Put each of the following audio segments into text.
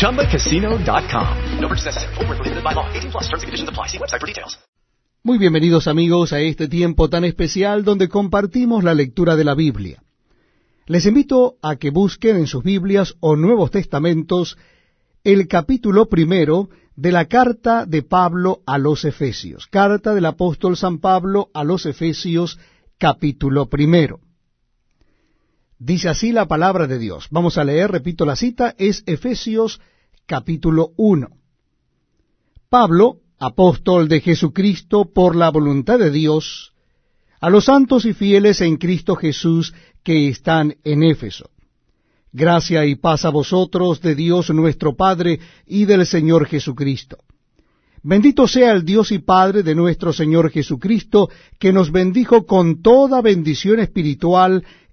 ChumbaCasino.com. No purchase necessary. Void where prohibited by law. 18 plus terms and conditions apply. See website for details. Muy bienvenidos amigos a este tiempo tan especial donde compartimos la lectura de la Biblia. Les invito a que busquen en sus Biblias o Nuevos Testamentos el capítulo primero de la carta de Pablo a los Efesios. Carta del apóstol San Pablo a los Efesios, capítulo primero. Dice así la palabra de Dios. Vamos a leer, repito la cita, es Efesios capítulo 1. Pablo, apóstol de Jesucristo por la voluntad de Dios, a los santos y fieles en Cristo Jesús que están en Éfeso. Gracia y paz a vosotros de Dios nuestro Padre y del Señor Jesucristo. Bendito sea el Dios y Padre de nuestro Señor Jesucristo, que nos bendijo con toda bendición espiritual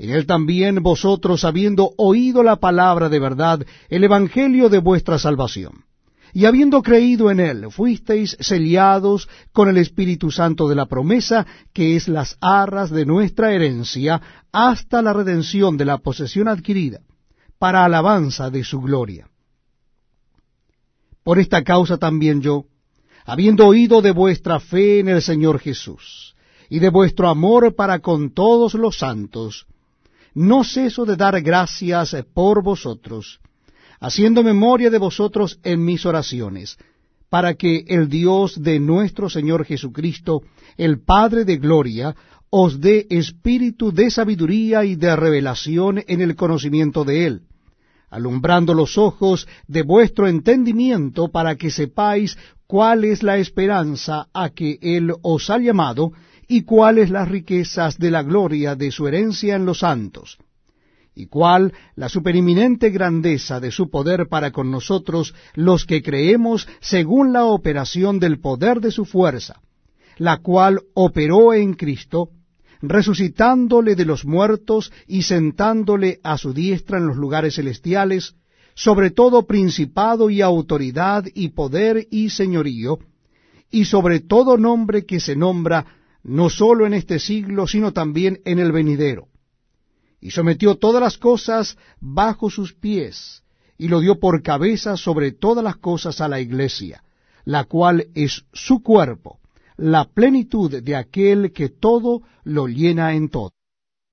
En él también vosotros, habiendo oído la palabra de verdad, el evangelio de vuestra salvación, y habiendo creído en él, fuisteis sellados con el Espíritu Santo de la promesa, que es las arras de nuestra herencia, hasta la redención de la posesión adquirida, para alabanza de su gloria. Por esta causa también yo, habiendo oído de vuestra fe en el Señor Jesús, y de vuestro amor para con todos los santos, no ceso de dar gracias por vosotros, haciendo memoria de vosotros en mis oraciones, para que el Dios de nuestro Señor Jesucristo, el Padre de gloria, os dé espíritu de sabiduría y de revelación en el conocimiento de Él, alumbrando los ojos de vuestro entendimiento para que sepáis cuál es la esperanza a que Él os ha llamado y cuáles las riquezas de la gloria de su herencia en los santos y cuál la supereminente grandeza de su poder para con nosotros los que creemos según la operación del poder de su fuerza, la cual operó en Cristo, resucitándole de los muertos y sentándole a su diestra en los lugares celestiales, sobre todo principado y autoridad y poder y señorío, y sobre todo nombre que se nombra no sólo en este siglo, sino también en el venidero y sometió todas las cosas bajo sus pies, y lo dio por cabeza sobre todas las cosas a la iglesia, la cual es su cuerpo, la plenitud de aquel que todo lo llena en todo.